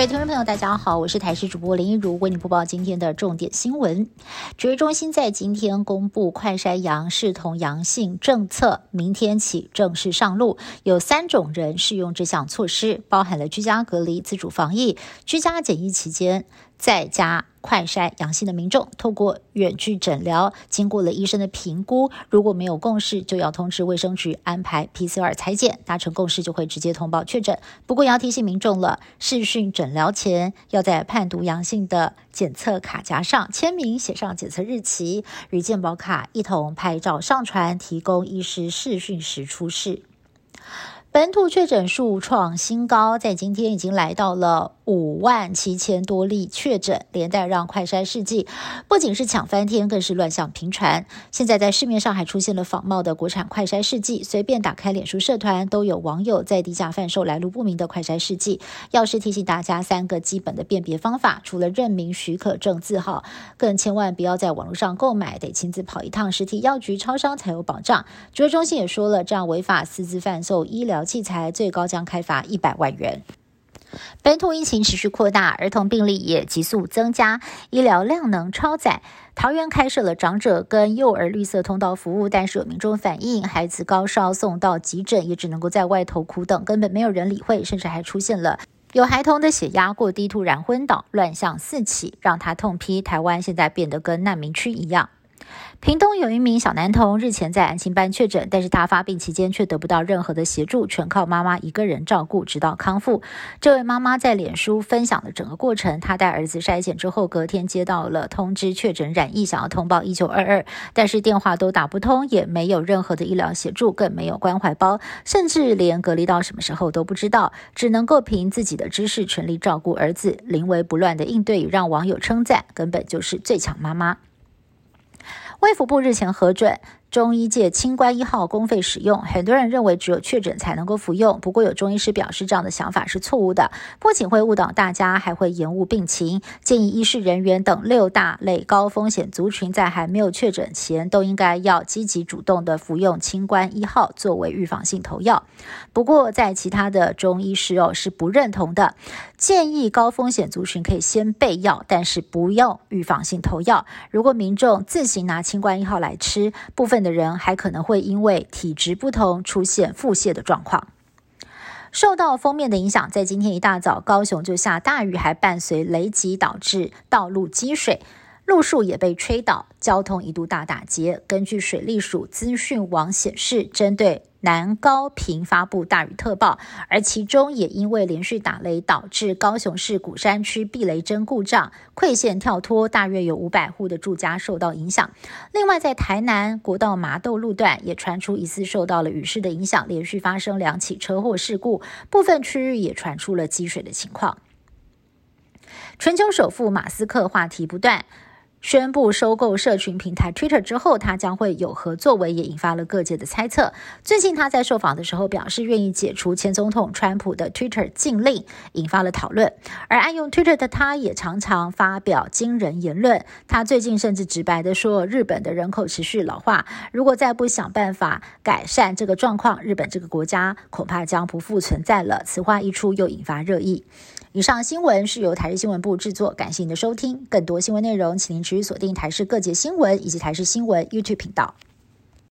各位听众朋友，大家好，我是台视主播林一如，为你播报今天的重点新闻。指挥中心在今天公布快筛阳视同阳性政策，明天起正式上路，有三种人适用这项措施，包含了居家隔离、自主防疫、居家检疫期间。在家快筛阳性的民众，透过远距诊疗，经过了医生的评估，如果没有共识，就要通知卫生局安排 PCR 裁剪，达成共识就会直接通报确诊。不过也要提醒民众了，视讯诊疗前要在判读阳性的检测卡夹上签名，写上检测日期，与健保卡一同拍照上传，提供医师视讯时出示。本土确诊数创新高，在今天已经来到了五万七千多例确诊，连带让快筛试剂不仅是抢翻天，更是乱象频传。现在在市面上还出现了仿冒的国产快筛试剂，随便打开脸书社团，都有网友在低价贩售来路不明的快筛试剂。要是提醒大家三个基本的辨别方法，除了认明许可证字号，更千万不要在网络上购买，得亲自跑一趟实体药局、超商才有保障。指挥中心也说了，这样违法私自贩售医疗。器材最高将开罚一百万元。本土疫情持续扩大，儿童病例也急速增加，医疗量能超载。桃园开设了长者跟幼儿绿色通道服务，但是有民众反映，孩子高烧送到急诊，也只能够在外头苦等，根本没有人理会，甚至还出现了有孩童的血压过低，突然昏倒，乱象四起，让他痛批台湾现在变得跟难民区一样。屏东有一名小男童日前在安心班确诊，但是他发病期间却得不到任何的协助，全靠妈妈一个人照顾，直到康复。这位妈妈在脸书分享了整个过程，她带儿子筛检之后，隔天接到了通知确诊染疫，想要通报一九二二，但是电话都打不通，也没有任何的医疗协助，更没有关怀包，甚至连隔离到什么时候都不知道，只能够凭自己的知识全力照顾儿子，临危不乱的应对，让网友称赞，根本就是最强妈妈。卫福部日前核准。中医界清关一号公费使用，很多人认为只有确诊才能够服用。不过有中医师表示，这样的想法是错误的，不仅会误导大家，还会延误病情。建议医师人员等六大类高风险族群在还没有确诊前，都应该要积极主动的服用清关一号作为预防性投药。不过在其他的中医师哦是不认同的，建议高风险族群可以先备药，但是不用预防性投药。如果民众自行拿清关一号来吃，部分。的人还可能会因为体质不同出现腹泻的状况。受到封面的影响，在今天一大早，高雄就下大雨，还伴随雷击，导致道路积水。路树也被吹倒，交通一度大打劫。根据水利署资讯网显示，针对南高平发布大雨特报，而其中也因为连续打雷，导致高雄市鼓山区避雷针故障，馈线跳脱，大约有五百户的住家受到影响。另外，在台南国道麻豆路段也传出疑似受到了雨势的影响，连续发生两起车祸事故，部分区域也传出了积水的情况。全球首富马斯克话题不断。宣布收购社群平台 Twitter 之后，他将会有何作为，也引发了各界的猜测。最近他在受访的时候表示，愿意解除前总统川普的 Twitter 禁令，引发了讨论。而爱用 Twitter 的他，也常常发表惊人言论。他最近甚至直白的说，日本的人口持续老化，如果再不想办法改善这个状况，日本这个国家恐怕将不复存在了。此话一出，又引发热议。以上新闻是由台日新闻部制作，感谢您的收听。更多新闻内容，请您持续锁定台视各界新闻以及台视新闻 YouTube 频道。